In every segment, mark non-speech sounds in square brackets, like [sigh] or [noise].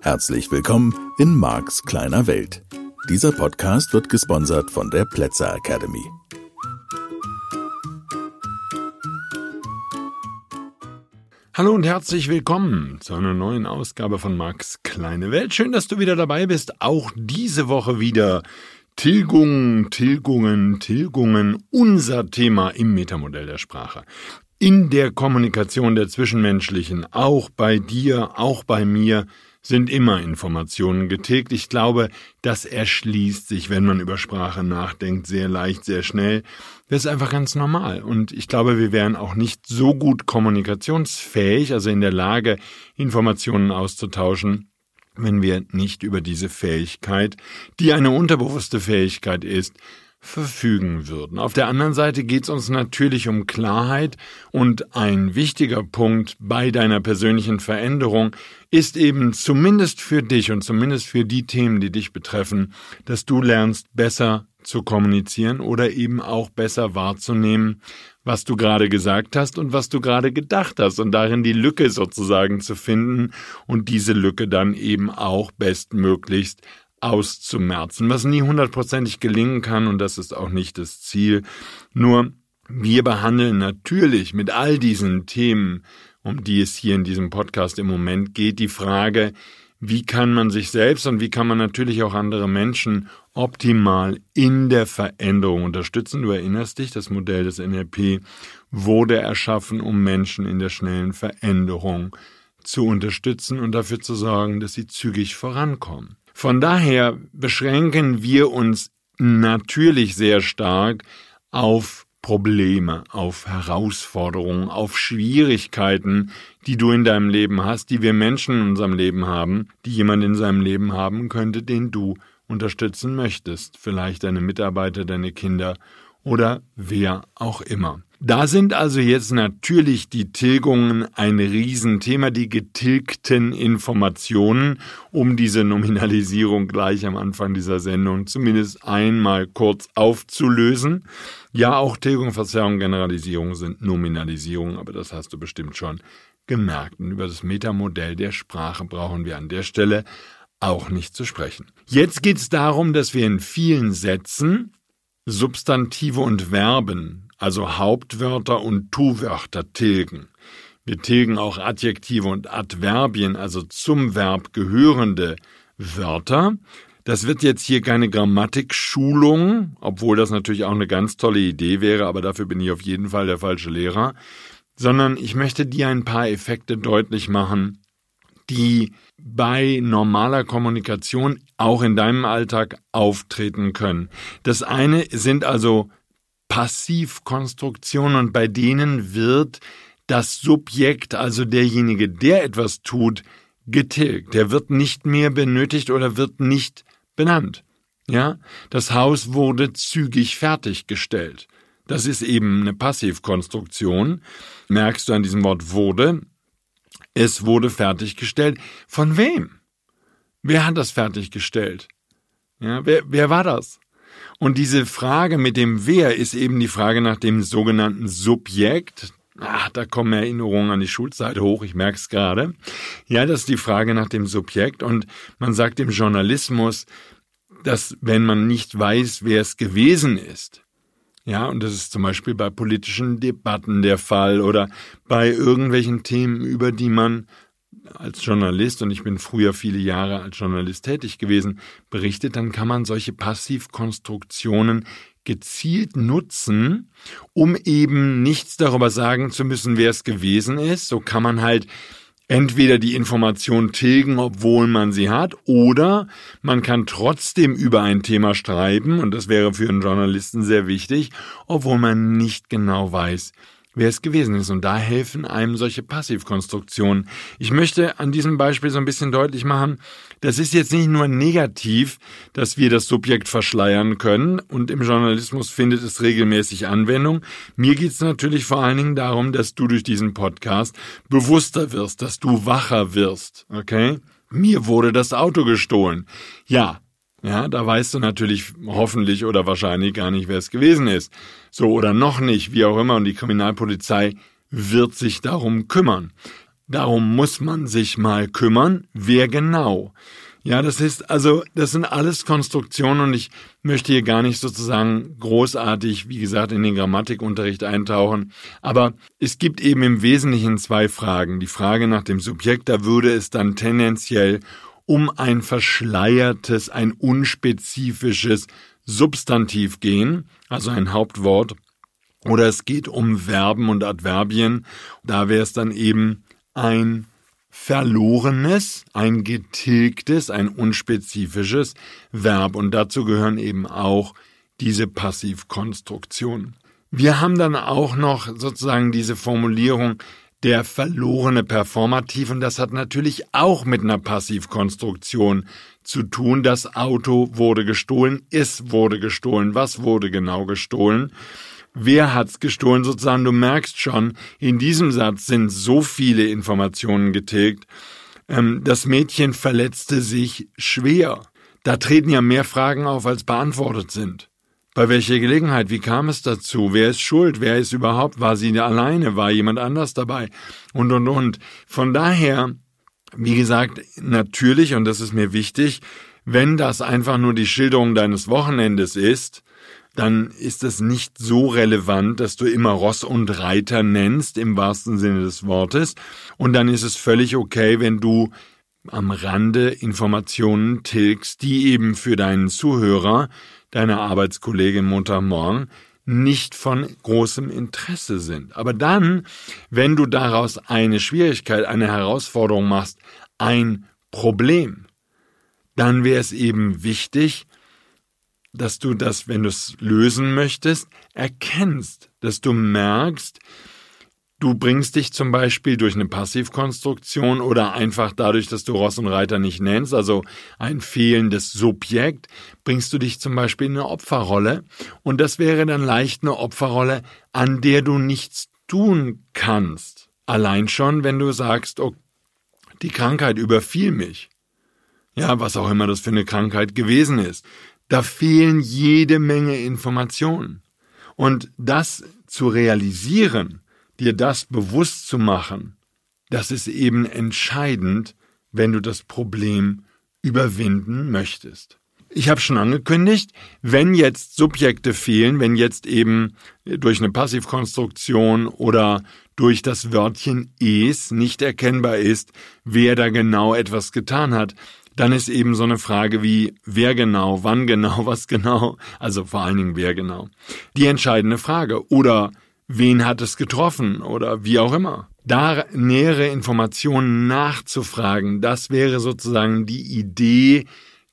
Herzlich willkommen in Marks kleiner Welt. Dieser Podcast wird gesponsert von der Plätzer Academy. Hallo und herzlich willkommen zu einer neuen Ausgabe von Marks kleine Welt. Schön, dass du wieder dabei bist. Auch diese Woche wieder Tilgung, Tilgungen, Tilgungen, unser Thema im Metamodell der Sprache. In der Kommunikation der Zwischenmenschlichen, auch bei dir, auch bei mir, sind immer Informationen getilgt. Ich glaube, das erschließt sich, wenn man über Sprache nachdenkt, sehr leicht, sehr schnell. Das ist einfach ganz normal. Und ich glaube, wir wären auch nicht so gut kommunikationsfähig, also in der Lage, Informationen auszutauschen, wenn wir nicht über diese Fähigkeit, die eine unterbewusste Fähigkeit ist, verfügen würden. Auf der anderen Seite geht es uns natürlich um Klarheit und ein wichtiger Punkt bei deiner persönlichen Veränderung ist eben zumindest für dich und zumindest für die Themen, die dich betreffen, dass du lernst besser zu kommunizieren oder eben auch besser wahrzunehmen, was du gerade gesagt hast und was du gerade gedacht hast und darin die Lücke sozusagen zu finden und diese Lücke dann eben auch bestmöglichst auszumerzen, was nie hundertprozentig gelingen kann und das ist auch nicht das Ziel. Nur wir behandeln natürlich mit all diesen Themen, um die es hier in diesem Podcast im Moment geht, die Frage, wie kann man sich selbst und wie kann man natürlich auch andere Menschen optimal in der Veränderung unterstützen. Du erinnerst dich, das Modell des NLP wurde erschaffen, um Menschen in der schnellen Veränderung zu unterstützen und dafür zu sorgen, dass sie zügig vorankommen. Von daher beschränken wir uns natürlich sehr stark auf Probleme, auf Herausforderungen, auf Schwierigkeiten, die du in deinem Leben hast, die wir Menschen in unserem Leben haben, die jemand in seinem Leben haben könnte, den du unterstützen möchtest. Vielleicht deine Mitarbeiter, deine Kinder oder wer auch immer. Da sind also jetzt natürlich die Tilgungen ein Riesenthema, die getilgten Informationen, um diese Nominalisierung gleich am Anfang dieser Sendung zumindest einmal kurz aufzulösen. Ja, auch Tilgung, Verzerrung, Generalisierung sind Nominalisierung, aber das hast du bestimmt schon gemerkt. Und über das Metamodell der Sprache brauchen wir an der Stelle auch nicht zu sprechen. Jetzt geht es darum, dass wir in vielen Sätzen Substantive und Verben also Hauptwörter und Tu-Wörter tilgen. Wir tilgen auch Adjektive und Adverbien, also zum Verb gehörende Wörter. Das wird jetzt hier keine Grammatikschulung, obwohl das natürlich auch eine ganz tolle Idee wäre, aber dafür bin ich auf jeden Fall der falsche Lehrer, sondern ich möchte dir ein paar Effekte deutlich machen, die bei normaler Kommunikation auch in deinem Alltag auftreten können. Das eine sind also Passivkonstruktion und bei denen wird das Subjekt, also derjenige, der etwas tut, getilgt. Der wird nicht mehr benötigt oder wird nicht benannt. Ja, das Haus wurde zügig fertiggestellt. Das ist eben eine Passivkonstruktion. Merkst du an diesem Wort wurde? Es wurde fertiggestellt. Von wem? Wer hat das fertiggestellt? Ja, wer, wer war das? Und diese Frage mit dem Wer ist eben die Frage nach dem sogenannten Subjekt. Ach, da kommen Erinnerungen an die Schulzeit hoch, ich merke es gerade. Ja, das ist die Frage nach dem Subjekt. Und man sagt im Journalismus, dass wenn man nicht weiß, wer es gewesen ist, ja, und das ist zum Beispiel bei politischen Debatten der Fall oder bei irgendwelchen Themen, über die man als Journalist, und ich bin früher viele Jahre als Journalist tätig gewesen, berichtet, dann kann man solche Passivkonstruktionen gezielt nutzen, um eben nichts darüber sagen zu müssen, wer es gewesen ist. So kann man halt entweder die Information tilgen, obwohl man sie hat, oder man kann trotzdem über ein Thema schreiben, und das wäre für einen Journalisten sehr wichtig, obwohl man nicht genau weiß, wer es gewesen ist. Und da helfen einem solche Passivkonstruktionen. Ich möchte an diesem Beispiel so ein bisschen deutlich machen, das ist jetzt nicht nur negativ, dass wir das Subjekt verschleiern können und im Journalismus findet es regelmäßig Anwendung. Mir geht es natürlich vor allen Dingen darum, dass du durch diesen Podcast bewusster wirst, dass du wacher wirst. Okay? Mir wurde das Auto gestohlen. Ja, Ja, da weißt du natürlich hoffentlich oder wahrscheinlich gar nicht, wer es gewesen ist. So oder noch nicht, wie auch immer. Und die Kriminalpolizei wird sich darum kümmern. Darum muss man sich mal kümmern. Wer genau? Ja, das ist also, das sind alles Konstruktionen und ich möchte hier gar nicht sozusagen großartig, wie gesagt, in den Grammatikunterricht eintauchen. Aber es gibt eben im Wesentlichen zwei Fragen. Die Frage nach dem Subjekt, da würde es dann tendenziell um ein verschleiertes, ein unspezifisches Substantiv gehen, also ein Hauptwort, oder es geht um Verben und Adverbien. Da wäre es dann eben ein verlorenes, ein getilgtes, ein unspezifisches Verb. Und dazu gehören eben auch diese Passivkonstruktionen. Wir haben dann auch noch sozusagen diese Formulierung der verlorene Performativ und das hat natürlich auch mit einer Passivkonstruktion zu tun. Das Auto wurde gestohlen, es wurde gestohlen, was wurde genau gestohlen? Wer hat's gestohlen sozusagen? Du merkst schon, in diesem Satz sind so viele Informationen getilgt. Ähm, das Mädchen verletzte sich schwer. Da treten ja mehr Fragen auf, als beantwortet sind. Bei welcher Gelegenheit? Wie kam es dazu? Wer ist schuld? Wer ist überhaupt? War sie alleine? War jemand anders dabei? Und, und, und. Von daher, wie gesagt, natürlich, und das ist mir wichtig, wenn das einfach nur die Schilderung deines Wochenendes ist, dann ist es nicht so relevant, dass du immer Ross und Reiter nennst, im wahrsten Sinne des Wortes. Und dann ist es völlig okay, wenn du am Rande Informationen tilgst, die eben für deinen Zuhörer deiner Arbeitskollegin Montagmorgen nicht von großem Interesse sind. Aber dann, wenn du daraus eine Schwierigkeit, eine Herausforderung machst, ein Problem, dann wäre es eben wichtig, dass du das, wenn du es lösen möchtest, erkennst, dass du merkst, Du bringst dich zum Beispiel durch eine Passivkonstruktion oder einfach dadurch, dass du Ross und Reiter nicht nennst, also ein fehlendes Subjekt, bringst du dich zum Beispiel in eine Opferrolle. Und das wäre dann leicht eine Opferrolle, an der du nichts tun kannst. Allein schon, wenn du sagst, oh, die Krankheit überfiel mich. Ja, was auch immer das für eine Krankheit gewesen ist. Da fehlen jede Menge Informationen. Und das zu realisieren, dir das bewusst zu machen, das ist eben entscheidend, wenn du das Problem überwinden möchtest. Ich habe schon angekündigt, wenn jetzt Subjekte fehlen, wenn jetzt eben durch eine Passivkonstruktion oder durch das Wörtchen es nicht erkennbar ist, wer da genau etwas getan hat, dann ist eben so eine Frage wie wer genau, wann genau, [laughs] was genau, also vor allen Dingen wer genau, die entscheidende Frage. Oder wen hat es getroffen oder wie auch immer. Da nähere Informationen nachzufragen, das wäre sozusagen die Idee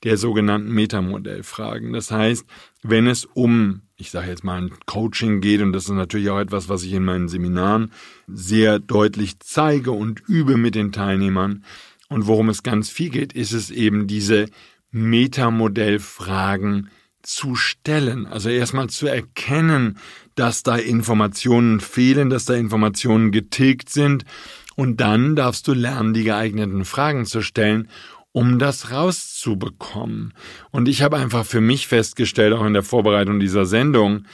der sogenannten Metamodellfragen. Das heißt, wenn es um, ich sage jetzt mal, ein Coaching geht, und das ist natürlich auch etwas, was ich in meinen Seminaren sehr deutlich zeige und übe mit den Teilnehmern, und worum es ganz viel geht, ist es eben diese Metamodellfragen zu stellen. Also erstmal zu erkennen, dass da Informationen fehlen, dass da Informationen getilgt sind. Und dann darfst du lernen, die geeigneten Fragen zu stellen, um das rauszubekommen. Und ich habe einfach für mich festgestellt, auch in der Vorbereitung dieser Sendung,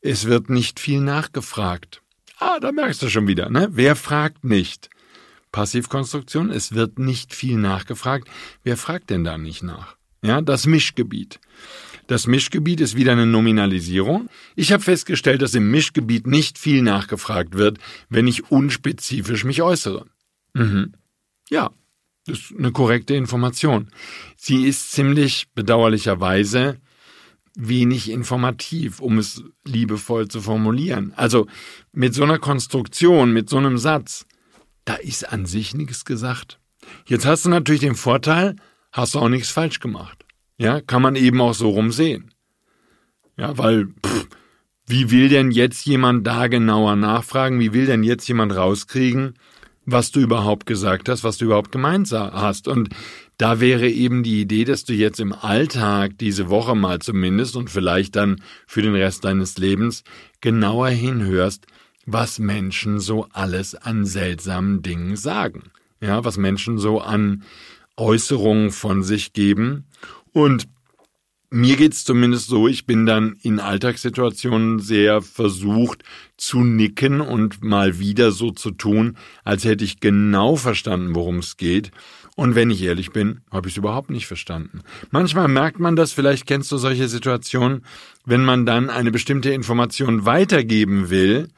es wird nicht viel nachgefragt. Ah, da merkst du schon wieder, ne? Wer fragt nicht? Passivkonstruktion, es wird nicht viel nachgefragt. Wer fragt denn da nicht nach? Ja, das Mischgebiet. Das Mischgebiet ist wieder eine Nominalisierung. Ich habe festgestellt, dass im Mischgebiet nicht viel nachgefragt wird, wenn ich unspezifisch mich äußere. Mhm. Ja, das ist eine korrekte Information. Sie ist ziemlich bedauerlicherweise wenig informativ, um es liebevoll zu formulieren. Also mit so einer Konstruktion, mit so einem Satz, da ist an sich nichts gesagt. Jetzt hast du natürlich den Vorteil, hast du auch nichts falsch gemacht. Ja, kann man eben auch so rum sehen. Ja, weil, pff, wie will denn jetzt jemand da genauer nachfragen? Wie will denn jetzt jemand rauskriegen, was du überhaupt gesagt hast, was du überhaupt gemeint hast? Und da wäre eben die Idee, dass du jetzt im Alltag diese Woche mal zumindest und vielleicht dann für den Rest deines Lebens genauer hinhörst, was Menschen so alles an seltsamen Dingen sagen. Ja, was Menschen so an Äußerungen von sich geben und mir geht's zumindest so, ich bin dann in Alltagssituationen sehr versucht zu nicken und mal wieder so zu tun, als hätte ich genau verstanden, worum es geht. Und wenn ich ehrlich bin, habe ich es überhaupt nicht verstanden. Manchmal merkt man das, vielleicht kennst du solche Situationen, wenn man dann eine bestimmte Information weitergeben will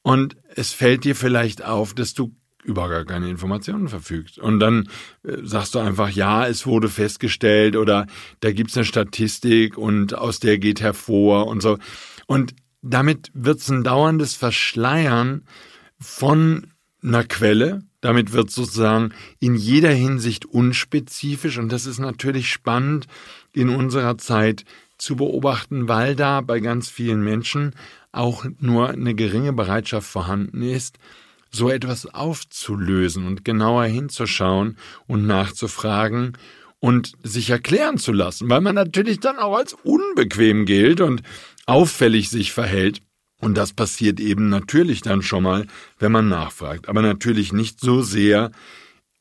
und es fällt dir vielleicht auf, dass du über gar keine Informationen verfügst. Und dann äh, sagst du einfach, ja, es wurde festgestellt oder da gibt's eine Statistik und aus der geht hervor und so. Und damit wird's ein dauerndes Verschleiern von einer Quelle. Damit wird sozusagen in jeder Hinsicht unspezifisch und das ist natürlich spannend in unserer Zeit zu beobachten, weil da bei ganz vielen Menschen auch nur eine geringe Bereitschaft vorhanden ist, so etwas aufzulösen und genauer hinzuschauen und nachzufragen und sich erklären zu lassen, weil man natürlich dann auch als unbequem gilt und auffällig sich verhält. Und das passiert eben natürlich dann schon mal, wenn man nachfragt. Aber natürlich nicht so sehr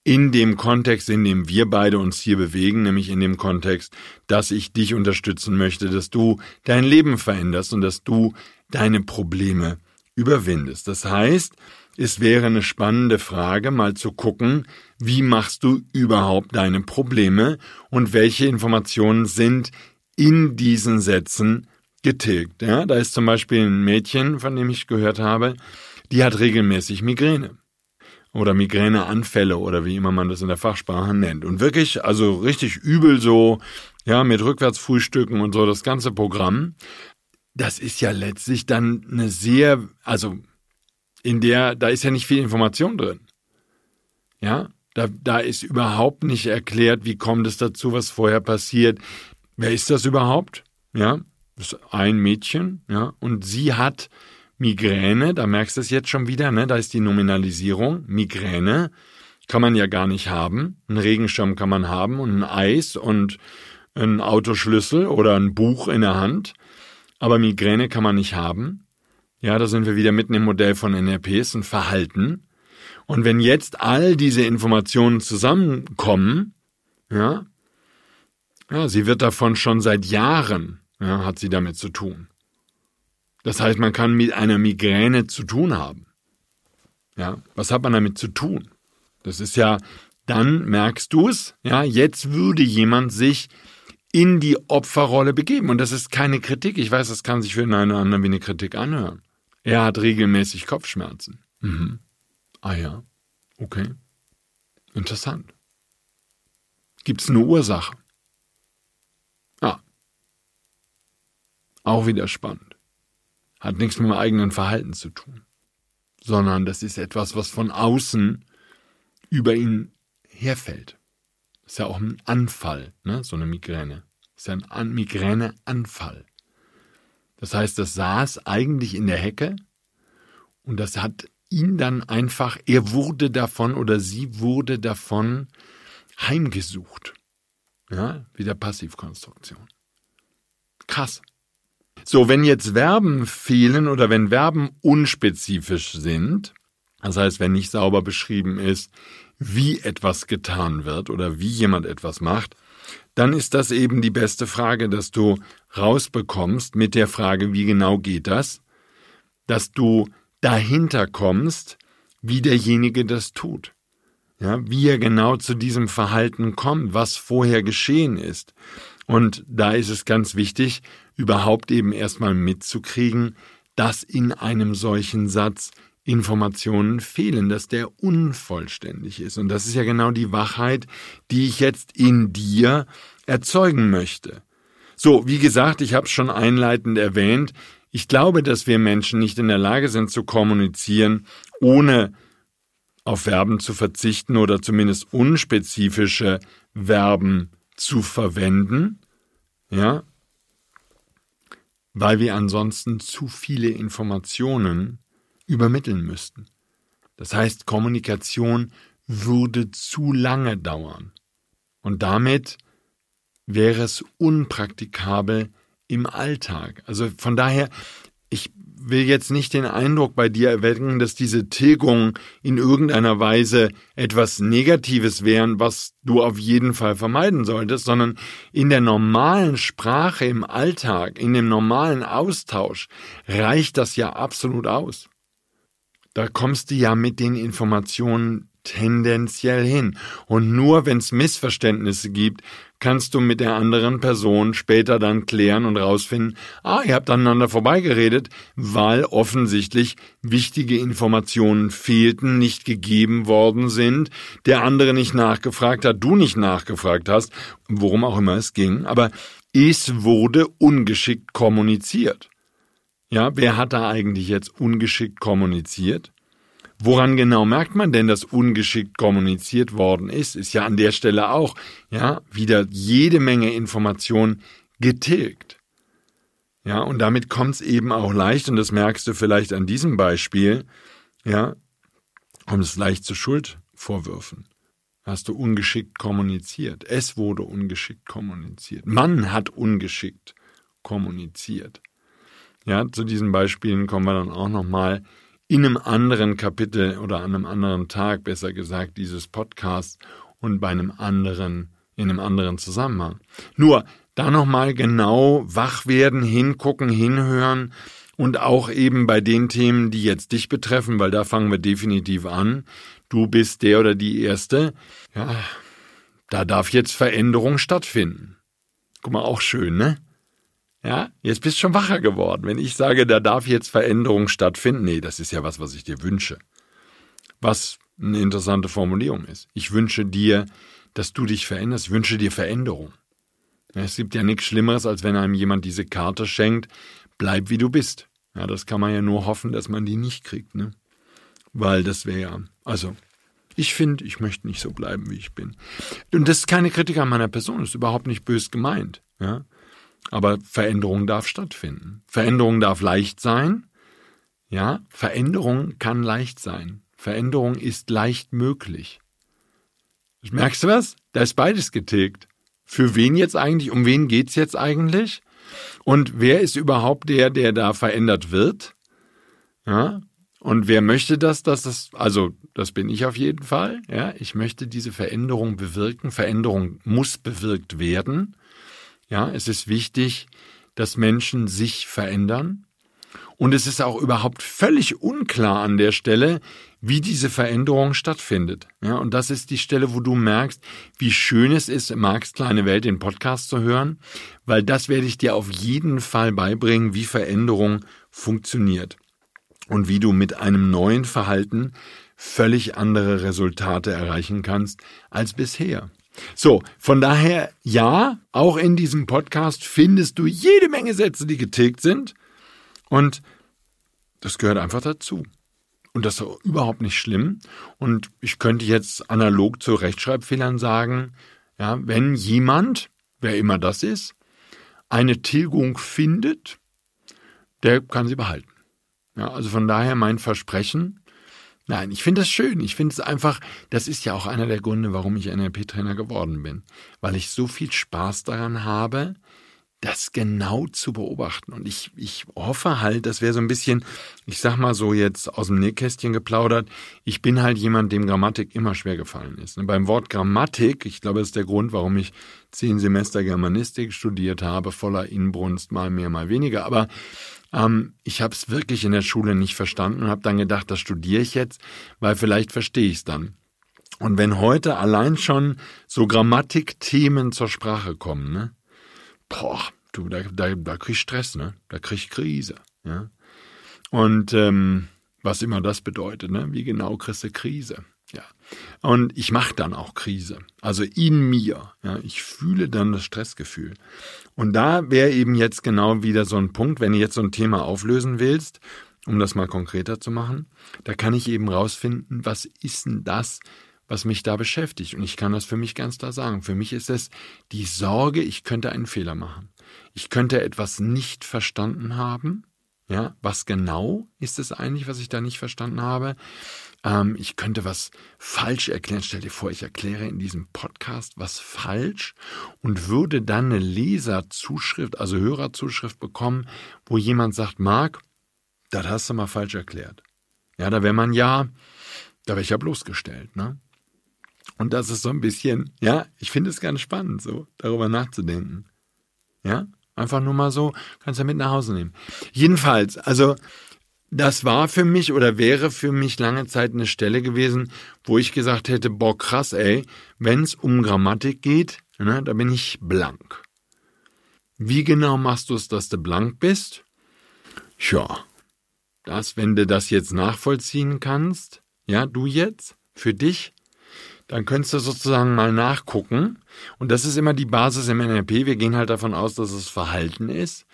in dem Kontext, in dem wir beide uns hier bewegen, nämlich in dem Kontext, dass ich dich unterstützen möchte, dass du dein Leben veränderst und dass du deine Probleme überwindest. Das heißt, es wäre eine spannende Frage, mal zu gucken, wie machst du überhaupt deine Probleme und welche Informationen sind in diesen Sätzen getilgt. Ja, da ist zum Beispiel ein Mädchen, von dem ich gehört habe, die hat regelmäßig Migräne oder Migräneanfälle oder wie immer man das in der Fachsprache nennt. Und wirklich, also richtig übel so, ja, mit Rückwärtsfrühstücken und so, das ganze Programm. Das ist ja letztlich dann eine sehr, also in der, da ist ja nicht viel Information drin. Ja, da, da ist überhaupt nicht erklärt, wie kommt es dazu, was vorher passiert. Wer ist das überhaupt? Ja, das ist ein Mädchen, ja, und sie hat Migräne, da merkst du es jetzt schon wieder, ne? Da ist die Nominalisierung. Migräne kann man ja gar nicht haben. Einen Regenschirm kann man haben und ein Eis und ein Autoschlüssel oder ein Buch in der Hand. Aber Migräne kann man nicht haben. Ja, da sind wir wieder mitten im Modell von NRPs und Verhalten. Und wenn jetzt all diese Informationen zusammenkommen, ja, ja, sie wird davon schon seit Jahren, ja, hat sie damit zu tun. Das heißt, man kann mit einer Migräne zu tun haben. Ja, was hat man damit zu tun? Das ist ja, dann merkst du es, ja, jetzt würde jemand sich in die Opferrolle begeben. Und das ist keine Kritik. Ich weiß, das kann sich für einen oder anderen wie eine Kritik anhören. Er hat regelmäßig Kopfschmerzen. Mhm. Ah ja. Okay. Interessant. Gibt es eine Ursache? Ah. Auch wieder spannend. Hat nichts mit dem eigenen Verhalten zu tun. Sondern das ist etwas, was von außen über ihn herfällt. Ist ja auch ein Anfall, ne? so eine Migräne. ist ja ein Migräneanfall. Das heißt, das saß eigentlich in der Hecke und das hat ihn dann einfach, er wurde davon oder sie wurde davon heimgesucht. Ja, wieder Passivkonstruktion. Krass. So, wenn jetzt Verben fehlen oder wenn Verben unspezifisch sind, das heißt, wenn nicht sauber beschrieben ist, wie etwas getan wird oder wie jemand etwas macht, dann ist das eben die beste Frage, dass du rausbekommst mit der Frage, wie genau geht das, dass du dahinter kommst, wie derjenige das tut. Ja, wie er genau zu diesem Verhalten kommt, was vorher geschehen ist. Und da ist es ganz wichtig, überhaupt eben erstmal mitzukriegen, dass in einem solchen Satz Informationen fehlen, dass der unvollständig ist. Und das ist ja genau die Wachheit, die ich jetzt in dir erzeugen möchte. So, wie gesagt, ich habe es schon einleitend erwähnt, ich glaube, dass wir Menschen nicht in der Lage sind zu kommunizieren, ohne auf Verben zu verzichten oder zumindest unspezifische Verben zu verwenden, ja, weil wir ansonsten zu viele Informationen übermitteln müssten. Das heißt, Kommunikation würde zu lange dauern. Und damit wäre es unpraktikabel im Alltag. Also von daher, ich will jetzt nicht den Eindruck bei dir erwecken, dass diese Tilgung in irgendeiner Weise etwas Negatives wären, was du auf jeden Fall vermeiden solltest, sondern in der normalen Sprache im Alltag, in dem normalen Austausch reicht das ja absolut aus. Da kommst du ja mit den Informationen tendenziell hin. Und nur wenn es Missverständnisse gibt, kannst du mit der anderen Person später dann klären und rausfinden, ah, ihr habt aneinander vorbeigeredet, weil offensichtlich wichtige Informationen fehlten, nicht gegeben worden sind, der andere nicht nachgefragt hat, du nicht nachgefragt hast, worum auch immer es ging, aber es wurde ungeschickt kommuniziert. Ja, wer hat da eigentlich jetzt ungeschickt kommuniziert? Woran genau merkt man denn, dass ungeschickt kommuniziert worden ist? Ist ja an der Stelle auch, ja, wieder jede Menge Information getilgt. Ja, und damit kommt es eben auch leicht, und das merkst du vielleicht an diesem Beispiel, ja, kommt es leicht zu Schuldvorwürfen. Hast du ungeschickt kommuniziert. Es wurde ungeschickt kommuniziert. Man hat ungeschickt kommuniziert. Ja, zu diesen Beispielen kommen wir dann auch nochmal in einem anderen Kapitel oder an einem anderen Tag, besser gesagt, dieses Podcasts und bei einem anderen, in einem anderen Zusammenhang. Nur da nochmal genau wach werden, hingucken, hinhören und auch eben bei den Themen, die jetzt dich betreffen, weil da fangen wir definitiv an. Du bist der oder die Erste. Ja, da darf jetzt Veränderung stattfinden. Guck mal, auch schön, ne? Ja, jetzt bist du schon wacher geworden. Wenn ich sage, da darf jetzt Veränderung stattfinden, nee, das ist ja was, was ich dir wünsche. Was eine interessante Formulierung ist. Ich wünsche dir, dass du dich veränderst. Ich wünsche dir Veränderung. Es gibt ja nichts Schlimmeres, als wenn einem jemand diese Karte schenkt, bleib wie du bist. Ja, das kann man ja nur hoffen, dass man die nicht kriegt, ne? Weil das wäre ja, also, ich finde, ich möchte nicht so bleiben, wie ich bin. Und das ist keine Kritik an meiner Person, das ist überhaupt nicht bös gemeint, ja? Aber Veränderung darf stattfinden. Veränderung darf leicht sein. Ja, Veränderung kann leicht sein. Veränderung ist leicht möglich. Merkst du was? Da ist beides getilgt. Für wen jetzt eigentlich? Um wen geht's jetzt eigentlich? Und wer ist überhaupt der, der da verändert wird? Ja? Und wer möchte das, dass das, also, das bin ich auf jeden Fall. Ja, ich möchte diese Veränderung bewirken. Veränderung muss bewirkt werden. Ja, es ist wichtig, dass Menschen sich verändern. Und es ist auch überhaupt völlig unklar an der Stelle, wie diese Veränderung stattfindet. Ja, und das ist die Stelle, wo du merkst, wie schön es ist, Marx kleine Welt den Podcast zu hören, weil das werde ich dir auf jeden Fall beibringen, wie Veränderung funktioniert und wie du mit einem neuen Verhalten völlig andere Resultate erreichen kannst als bisher. So, von daher, ja, auch in diesem Podcast findest du jede Menge Sätze, die getilgt sind. Und das gehört einfach dazu. Und das ist überhaupt nicht schlimm. Und ich könnte jetzt analog zu Rechtschreibfehlern sagen, ja, wenn jemand, wer immer das ist, eine Tilgung findet, der kann sie behalten. Ja, also von daher mein Versprechen, Nein, ich finde das schön. Ich finde es einfach, das ist ja auch einer der Gründe, warum ich NLP-Trainer geworden bin. Weil ich so viel Spaß daran habe, das genau zu beobachten. Und ich, ich hoffe halt, das wäre so ein bisschen, ich sag mal so jetzt aus dem Nähkästchen geplaudert, ich bin halt jemand, dem Grammatik immer schwer gefallen ist. Und beim Wort Grammatik, ich glaube, das ist der Grund, warum ich zehn Semester Germanistik studiert habe, voller Inbrunst, mal mehr, mal weniger. Aber ähm, ich habe es wirklich in der Schule nicht verstanden und habe dann gedacht, das studiere ich jetzt, weil vielleicht verstehe ich es dann. Und wenn heute allein schon so Grammatikthemen zur Sprache kommen, ne? Boah, du, da, da, da krieg ich Stress, ne? Da krieg ich Krise, ja. Und ähm, was immer das bedeutet, ne? Wie genau kriegst du Krise? Und ich mache dann auch Krise. Also in mir. Ja, ich fühle dann das Stressgefühl. Und da wäre eben jetzt genau wieder so ein Punkt, wenn du jetzt so ein Thema auflösen willst, um das mal konkreter zu machen, da kann ich eben rausfinden, was ist denn das, was mich da beschäftigt. Und ich kann das für mich ganz klar sagen. Für mich ist es die Sorge, ich könnte einen Fehler machen. Ich könnte etwas nicht verstanden haben. Ja, was genau ist es eigentlich, was ich da nicht verstanden habe? Ähm, ich könnte was falsch erklären. Stell dir vor, ich erkläre in diesem Podcast was falsch und würde dann eine Leserzuschrift, also Hörerzuschrift bekommen, wo jemand sagt, Marc, das hast du mal falsch erklärt. Ja, da wäre man ja, da wäre ich ja bloßgestellt, ne? Und das ist so ein bisschen, ja, ich finde es ganz spannend, so darüber nachzudenken. Ja, einfach nur mal so, kannst du mit nach Hause nehmen. Jedenfalls, also das war für mich oder wäre für mich lange Zeit eine Stelle gewesen, wo ich gesagt hätte, boah, krass, ey, wenn es um Grammatik geht, ne, da bin ich blank. Wie genau machst du es, dass du blank bist? Tja, das, wenn du das jetzt nachvollziehen kannst, ja, du jetzt, für dich, dann könntest du sozusagen mal nachgucken. Und das ist immer die Basis im NLP. Wir gehen halt davon aus, dass es Verhalten ist.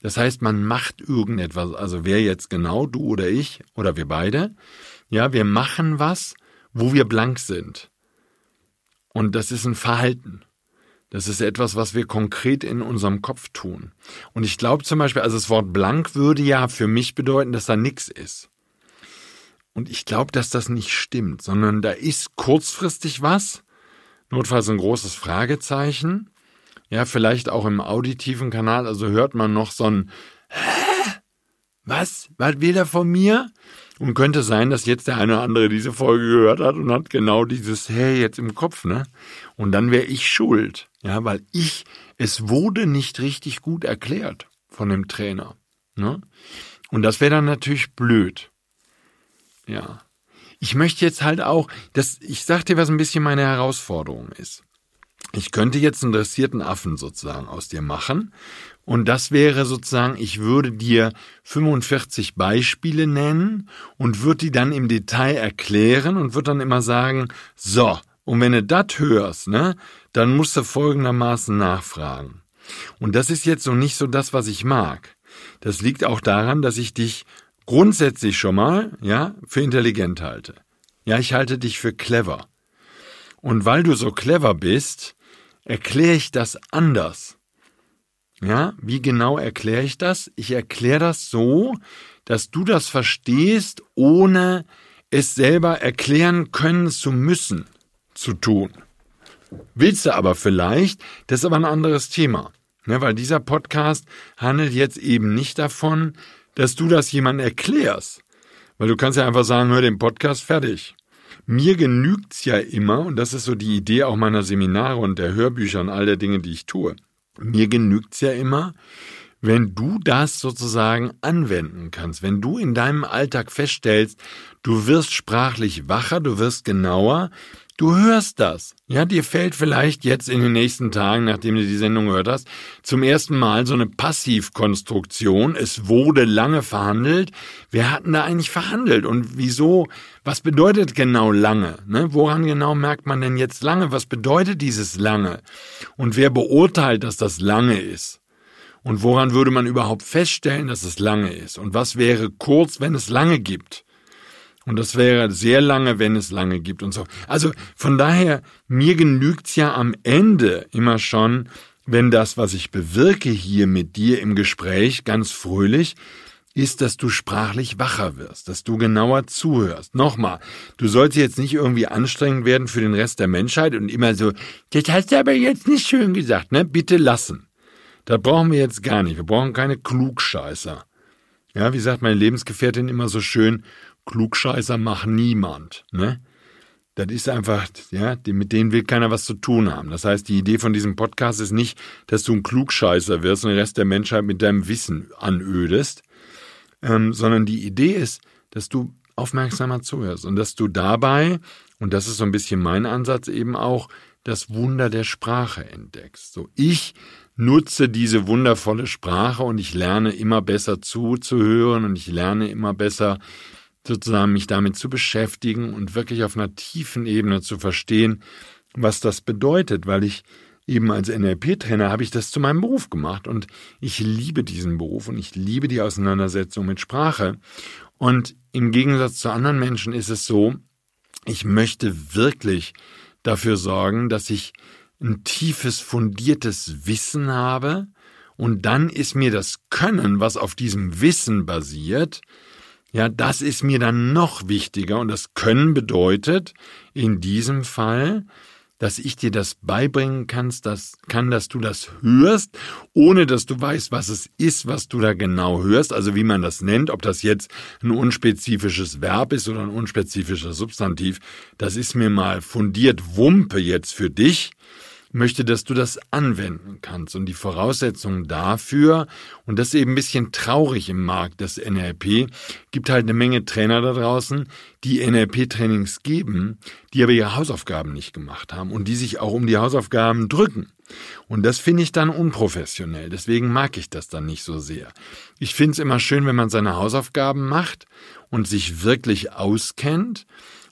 Das heißt, man macht irgendetwas, also wer jetzt genau, du oder ich oder wir beide, ja, wir machen was, wo wir blank sind. Und das ist ein Verhalten. Das ist etwas, was wir konkret in unserem Kopf tun. Und ich glaube zum Beispiel, also das Wort blank würde ja für mich bedeuten, dass da nichts ist. Und ich glaube, dass das nicht stimmt, sondern da ist kurzfristig was, notfalls ein großes Fragezeichen, ja, vielleicht auch im auditiven Kanal, also hört man noch so ein Hä? Was? Was will er von mir? Und könnte sein, dass jetzt der eine oder andere diese Folge gehört hat und hat genau dieses Hey jetzt im Kopf, ne? Und dann wäre ich schuld, ja, weil ich, es wurde nicht richtig gut erklärt von dem Trainer, ne? Und das wäre dann natürlich blöd. Ja. Ich möchte jetzt halt auch, dass, ich sag dir, was ein bisschen meine Herausforderung ist ich könnte jetzt einen dressierten Affen sozusagen aus dir machen. Und das wäre sozusagen, ich würde dir 45 Beispiele nennen und würde die dann im Detail erklären und würde dann immer sagen, so, und wenn du das hörst, ne, dann musst du folgendermaßen nachfragen. Und das ist jetzt so nicht so das, was ich mag. Das liegt auch daran, dass ich dich grundsätzlich schon mal, ja, für intelligent halte. Ja, ich halte dich für clever. Und weil du so clever bist, erkläre ich das anders. Ja, wie genau erkläre ich das? Ich erkläre das so, dass du das verstehst, ohne es selber erklären können zu müssen, zu tun. Willst du aber vielleicht, das ist aber ein anderes Thema. Ja, weil dieser Podcast handelt jetzt eben nicht davon, dass du das jemandem erklärst. Weil du kannst ja einfach sagen, hör den Podcast fertig. Mir genügt's ja immer, und das ist so die Idee auch meiner Seminare und der Hörbücher und all der Dinge, die ich tue. Mir genügt's ja immer, wenn du das sozusagen anwenden kannst, wenn du in deinem Alltag feststellst, du wirst sprachlich wacher, du wirst genauer, Du hörst das. Ja, dir fällt vielleicht jetzt in den nächsten Tagen, nachdem du die Sendung gehört hast, zum ersten Mal so eine Passivkonstruktion. Es wurde lange verhandelt. Wer hatten da eigentlich verhandelt? Und wieso? Was bedeutet genau lange? Ne? Woran genau merkt man denn jetzt lange? Was bedeutet dieses lange? Und wer beurteilt, dass das lange ist? Und woran würde man überhaupt feststellen, dass es lange ist? Und was wäre kurz, wenn es lange gibt? Und das wäre sehr lange, wenn es lange gibt und so. Also von daher, mir genügt's ja am Ende immer schon, wenn das, was ich bewirke hier mit dir im Gespräch, ganz fröhlich, ist, dass du sprachlich wacher wirst, dass du genauer zuhörst. Nochmal, du sollst jetzt nicht irgendwie anstrengend werden für den Rest der Menschheit und immer so, das hast du aber jetzt nicht schön gesagt, ne? Bitte lassen. Das brauchen wir jetzt gar nicht. Wir brauchen keine Klugscheißer. Ja, wie sagt meine Lebensgefährtin immer so schön, Klugscheißer macht niemand, ne? Das ist einfach, ja, mit denen will keiner was zu tun haben. Das heißt, die Idee von diesem Podcast ist nicht, dass du ein Klugscheißer wirst und den Rest der Menschheit mit deinem Wissen anödest, ähm, sondern die Idee ist, dass du aufmerksamer zuhörst und dass du dabei, und das ist so ein bisschen mein Ansatz eben auch, das Wunder der Sprache entdeckst. So, ich nutze diese wundervolle Sprache und ich lerne immer besser zuzuhören und ich lerne immer besser sozusagen mich damit zu beschäftigen und wirklich auf einer tiefen Ebene zu verstehen, was das bedeutet, weil ich eben als NLP-Trainer habe ich das zu meinem Beruf gemacht und ich liebe diesen Beruf und ich liebe die Auseinandersetzung mit Sprache. Und im Gegensatz zu anderen Menschen ist es so, ich möchte wirklich dafür sorgen, dass ich ein tiefes, fundiertes Wissen habe und dann ist mir das Können, was auf diesem Wissen basiert, ja, das ist mir dann noch wichtiger und das Können bedeutet in diesem Fall, dass ich dir das beibringen kannst, dass, kann, dass du das hörst, ohne dass du weißt, was es ist, was du da genau hörst, also wie man das nennt, ob das jetzt ein unspezifisches Verb ist oder ein unspezifischer Substantiv, das ist mir mal fundiert Wumpe jetzt für dich möchte, dass du das anwenden kannst. Und die Voraussetzungen dafür, und das ist eben ein bisschen traurig im Markt des NLP, gibt halt eine Menge Trainer da draußen, die NLP-Trainings geben, die aber ihre Hausaufgaben nicht gemacht haben und die sich auch um die Hausaufgaben drücken. Und das finde ich dann unprofessionell. Deswegen mag ich das dann nicht so sehr. Ich finde es immer schön, wenn man seine Hausaufgaben macht und sich wirklich auskennt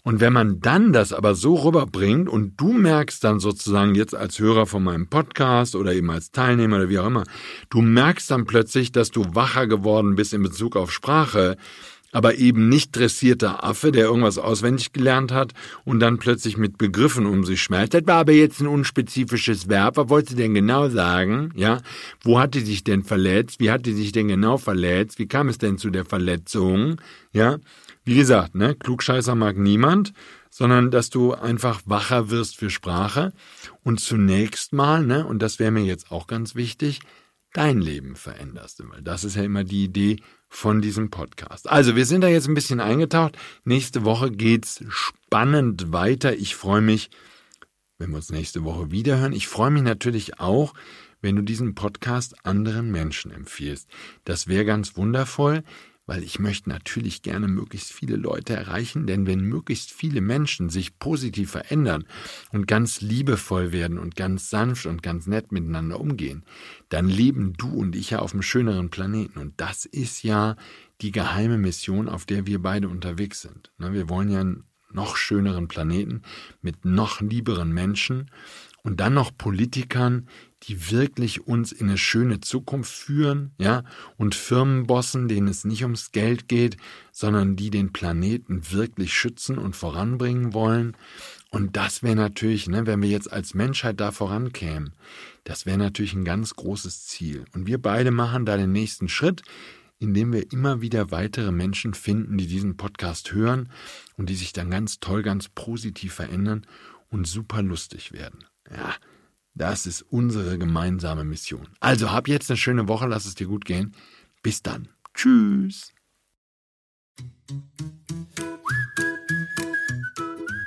und wenn man dann das aber so rüberbringt und du merkst dann sozusagen jetzt als Hörer von meinem Podcast oder eben als Teilnehmer oder wie auch immer, du merkst dann plötzlich, dass du wacher geworden bist in Bezug auf Sprache, aber eben nicht dressierter Affe, der irgendwas auswendig gelernt hat und dann plötzlich mit Begriffen um sich schmerzt. Das war aber jetzt ein unspezifisches Verb. Was wollte denn genau sagen? Ja, wo hat die sich denn verletzt? Wie hat die sich denn genau verletzt? Wie kam es denn zu der Verletzung? Ja, wie gesagt, ne, Klugscheißer mag niemand, sondern dass du einfach wacher wirst für Sprache und zunächst mal, ne, und das wäre mir jetzt auch ganz wichtig, dein Leben veränderst. Weil das ist ja immer die Idee von diesem Podcast. Also, wir sind da jetzt ein bisschen eingetaucht. Nächste Woche geht's spannend weiter. Ich freue mich, wenn wir uns nächste Woche wiederhören. Ich freue mich natürlich auch, wenn du diesen Podcast anderen Menschen empfiehlst. Das wäre ganz wundervoll weil ich möchte natürlich gerne möglichst viele Leute erreichen, denn wenn möglichst viele Menschen sich positiv verändern und ganz liebevoll werden und ganz sanft und ganz nett miteinander umgehen, dann leben du und ich ja auf einem schöneren Planeten und das ist ja die geheime Mission, auf der wir beide unterwegs sind. Ne, wir wollen ja einen noch schöneren Planeten mit noch lieberen Menschen und dann noch Politikern, die wirklich uns in eine schöne Zukunft führen, ja, und Firmenbossen, denen es nicht ums Geld geht, sondern die den Planeten wirklich schützen und voranbringen wollen. Und das wäre natürlich, ne, wenn wir jetzt als Menschheit da vorankämen, das wäre natürlich ein ganz großes Ziel. Und wir beide machen da den nächsten Schritt, indem wir immer wieder weitere Menschen finden, die diesen Podcast hören und die sich dann ganz toll, ganz positiv verändern und super lustig werden. Ja, das ist unsere gemeinsame Mission. Also hab jetzt eine schöne Woche, lass es dir gut gehen. Bis dann. Tschüss.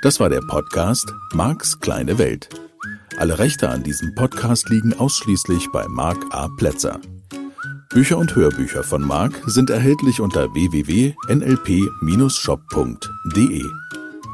Das war der Podcast Marks kleine Welt. Alle Rechte an diesem Podcast liegen ausschließlich bei Mark A. Plätzer. Bücher und Hörbücher von Mark sind erhältlich unter www.nlp-shop.de.